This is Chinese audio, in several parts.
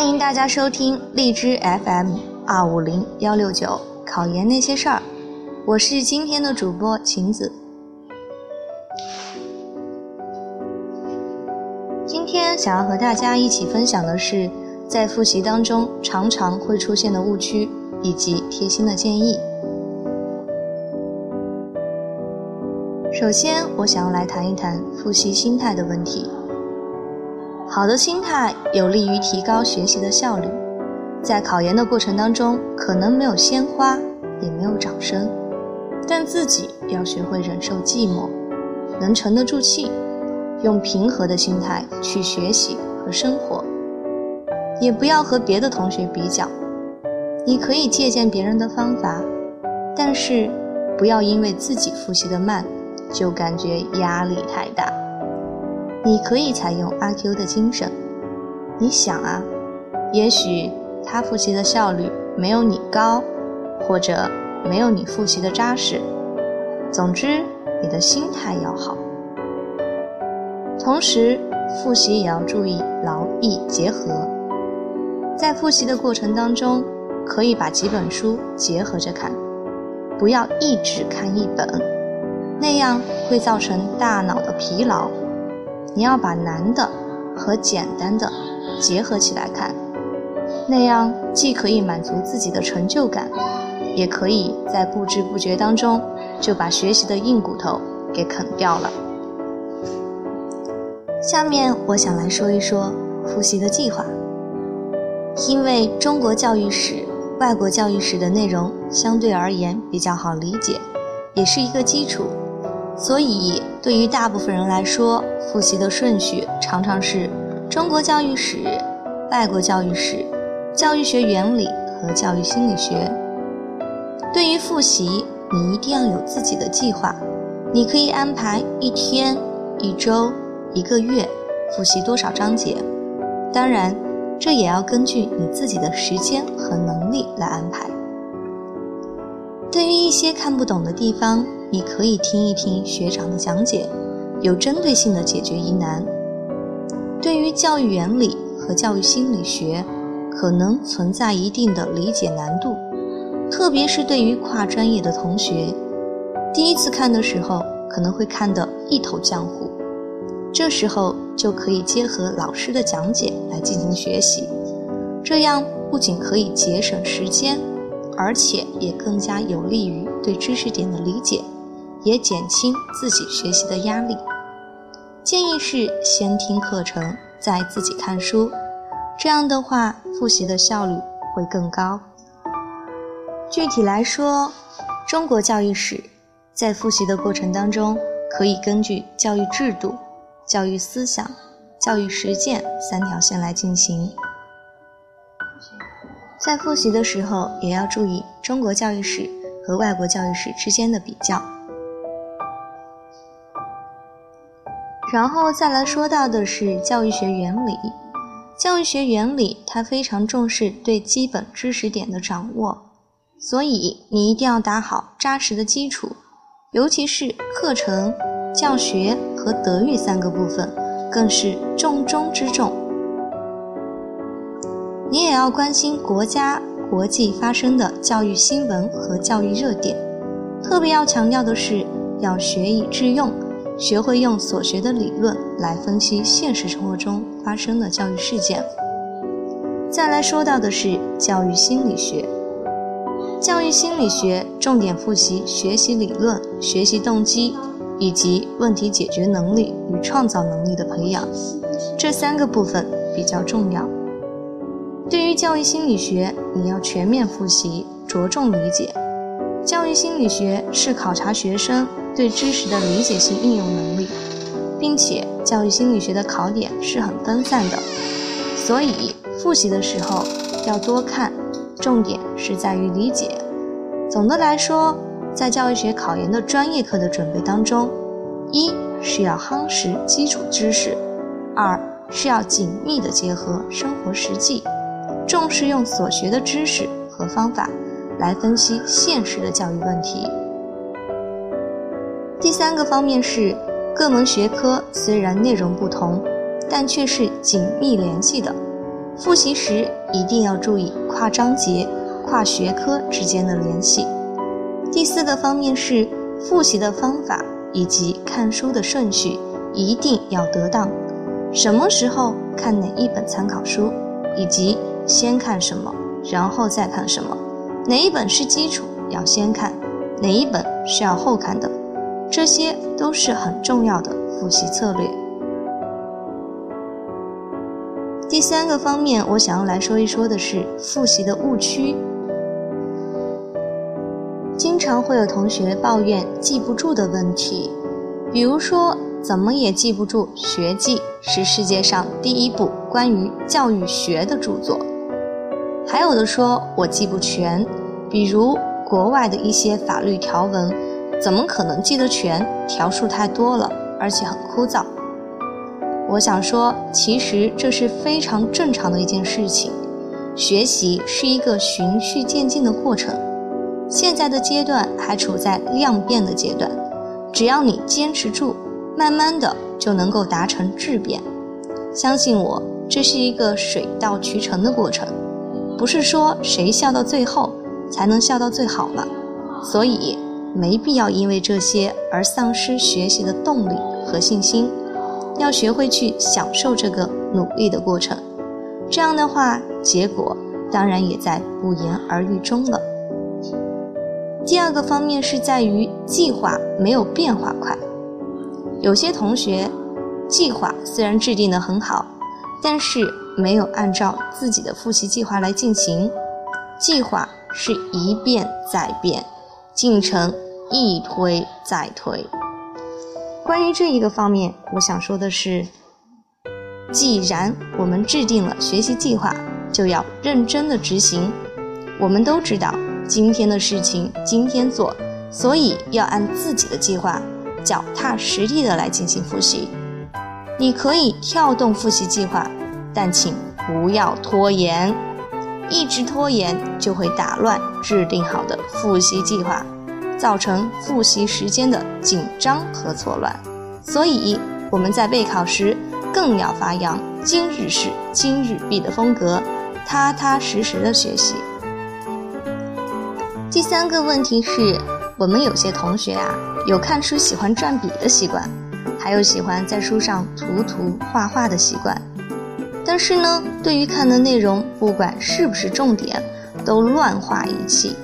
欢迎大家收听荔枝 FM 二五零幺六九考研那些事儿，我是今天的主播晴子。今天想要和大家一起分享的是，在复习当中常常会出现的误区以及贴心的建议。首先，我想要来谈一谈复习心态的问题。好的心态有利于提高学习的效率。在考研的过程当中，可能没有鲜花，也没有掌声，但自己要学会忍受寂寞，能沉得住气，用平和的心态去学习和生活。也不要和别的同学比较，你可以借鉴别人的方法，但是不要因为自己复习的慢，就感觉压力太大。你可以采用阿 Q 的精神。你想啊，也许他复习的效率没有你高，或者没有你复习的扎实。总之，你的心态要好。同时，复习也要注意劳逸结合。在复习的过程当中，可以把几本书结合着看，不要一直看一本，那样会造成大脑的疲劳。你要把难的和简单的结合起来看，那样既可以满足自己的成就感，也可以在不知不觉当中就把学习的硬骨头给啃掉了。下面我想来说一说复习的计划，因为中国教育史、外国教育史的内容相对而言比较好理解，也是一个基础。所以，对于大部分人来说，复习的顺序常常是中国教育史、外国教育史、教育学原理和教育心理学。对于复习，你一定要有自己的计划。你可以安排一天、一周、一个月复习多少章节，当然，这也要根据你自己的时间和能力来安排。对于一些看不懂的地方，你可以听一听学长的讲解，有针对性的解决疑难。对于教育原理和教育心理学，可能存在一定的理解难度，特别是对于跨专业的同学，第一次看的时候可能会看得一头浆糊。这时候就可以结合老师的讲解来进行学习，这样不仅可以节省时间，而且也更加有利于对知识点的理解。也减轻自己学习的压力。建议是先听课程，再自己看书，这样的话复习的效率会更高。具体来说，中国教育史在复习的过程当中，可以根据教育制度、教育思想、教育实践三条线来进行。在复习的时候，也要注意中国教育史和外国教育史之间的比较。然后再来说到的是教育学原理。教育学原理它非常重视对基本知识点的掌握，所以你一定要打好扎实的基础，尤其是课程、教学和德育三个部分，更是重中之重。你也要关心国家、国际发生的教育新闻和教育热点，特别要强调的是要学以致用。学会用所学的理论来分析现实生活中发生的教育事件。再来说到的是教育心理学。教育心理学重点复习学习理论、学习动机以及问题解决能力与创造能力的培养，这三个部分比较重要。对于教育心理学，你要全面复习，着重理解。教育心理学是考察学生。对知识的理解性应用能力，并且教育心理学的考点是很分散的，所以复习的时候要多看，重点是在于理解。总的来说，在教育学考研的专业课的准备当中，一是要夯实基础知识，二是要紧密的结合生活实际，重视用所学的知识和方法来分析现实的教育问题。第三个方面是，各门学科虽然内容不同，但却是紧密联系的。复习时一定要注意跨章节、跨学科之间的联系。第四个方面是复习的方法以及看书的顺序一定要得当。什么时候看哪一本参考书，以及先看什么，然后再看什么，哪一本是基础要先看，哪一本是要后看的，这些都是很重要的复习策略。第三个方面，我想要来说一说的是复习的误区。经常会有同学抱怨记不住的问题，比如说怎么也记不住《学记》是世界上第一部关于教育学的著作，还有的说我记不全，比如国外的一些法律条文，怎么可能记得全？条数太多了，而且很枯燥。我想说，其实这是非常正常的一件事情。学习是一个循序渐进的过程，现在的阶段还处在量变的阶段。只要你坚持住，慢慢的就能够达成质变。相信我，这是一个水到渠成的过程，不是说谁笑到最后才能笑到最好嘛。所以没必要因为这些而丧失学习的动力和信心。要学会去享受这个努力的过程，这样的话，结果当然也在不言而喻中了。第二个方面是在于计划没有变化快。有些同学计划虽然制定的很好，但是没有按照自己的复习计划来进行。计划是一变再变，进程一推再推。关于这一个方面，我想说的是，既然我们制定了学习计划，就要认真的执行。我们都知道今天的事情今天做，所以要按自己的计划，脚踏实地的来进行复习。你可以跳动复习计划，但请不要拖延，一直拖延就会打乱制定好的复习计划。造成复习时间的紧张和错乱，所以我们在备考时更要发扬今日事今日毕的风格，踏踏实实的学习。第三个问题是，我们有些同学啊，有看书喜欢转笔的习惯，还有喜欢在书上涂涂画画的习惯，但是呢，对于看的内容，不管是不是重点，都乱画一气，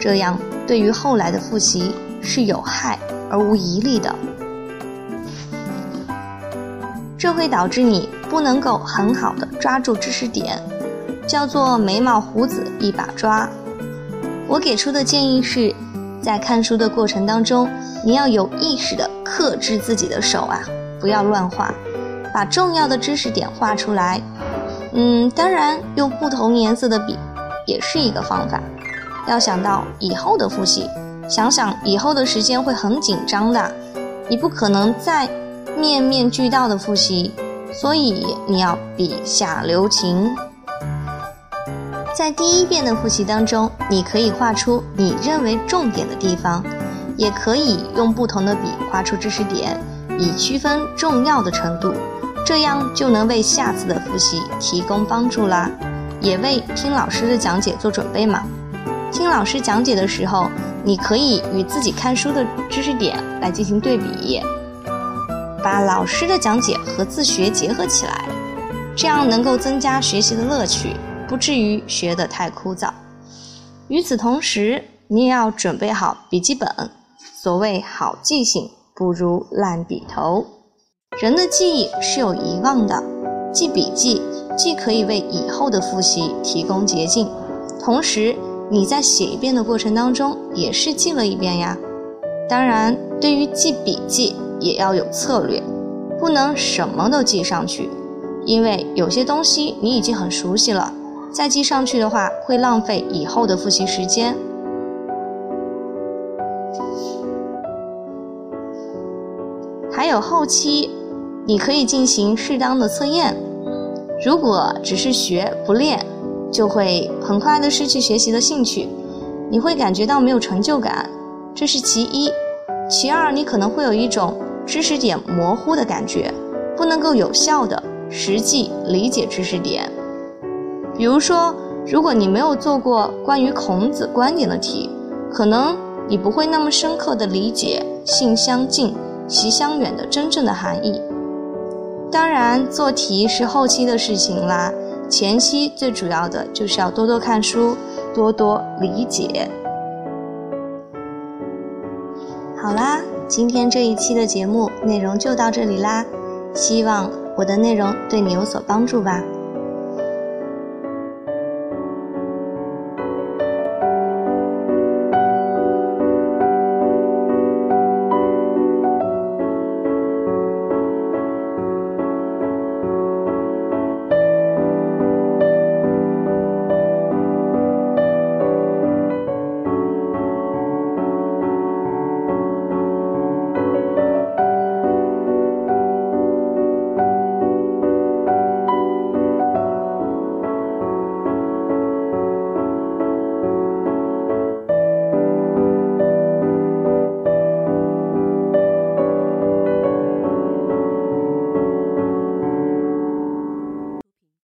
这样。对于后来的复习是有害而无一利的，这会导致你不能够很好的抓住知识点，叫做眉毛胡子一把抓。我给出的建议是，在看书的过程当中，你要有意识的克制自己的手啊，不要乱画，把重要的知识点画出来。嗯，当然用不同颜色的笔也是一个方法。要想到以后的复习，想想以后的时间会很紧张的，你不可能再面面俱到的复习，所以你要笔下留情。在第一遍的复习当中，你可以画出你认为重点的地方，也可以用不同的笔画出知识点，以区分重要的程度，这样就能为下次的复习提供帮助啦，也为听老师的讲解做准备嘛。听老师讲解的时候，你可以与自己看书的知识点来进行对比，把老师的讲解和自学结合起来，这样能够增加学习的乐趣，不至于学得太枯燥。与此同时，你也要准备好笔记本。所谓好记性不如烂笔头，人的记忆是有遗忘的，记笔记既可以为以后的复习提供捷径，同时。你在写一遍的过程当中，也是记了一遍呀。当然，对于记笔记也要有策略，不能什么都记上去，因为有些东西你已经很熟悉了，再记上去的话会浪费以后的复习时间。还有后期，你可以进行适当的测验。如果只是学不练。就会很快的失去学习的兴趣，你会感觉到没有成就感，这是其一。其二，你可能会有一种知识点模糊的感觉，不能够有效的实际理解知识点。比如说，如果你没有做过关于孔子观点的题，可能你不会那么深刻的理解“性相近，习相远”的真正的含义。当然，做题是后期的事情啦，前期最主要的就是要多多看书，多多理解。好啦，今天这一期的节目内容就到这里啦，希望我的内容对你有所帮助吧。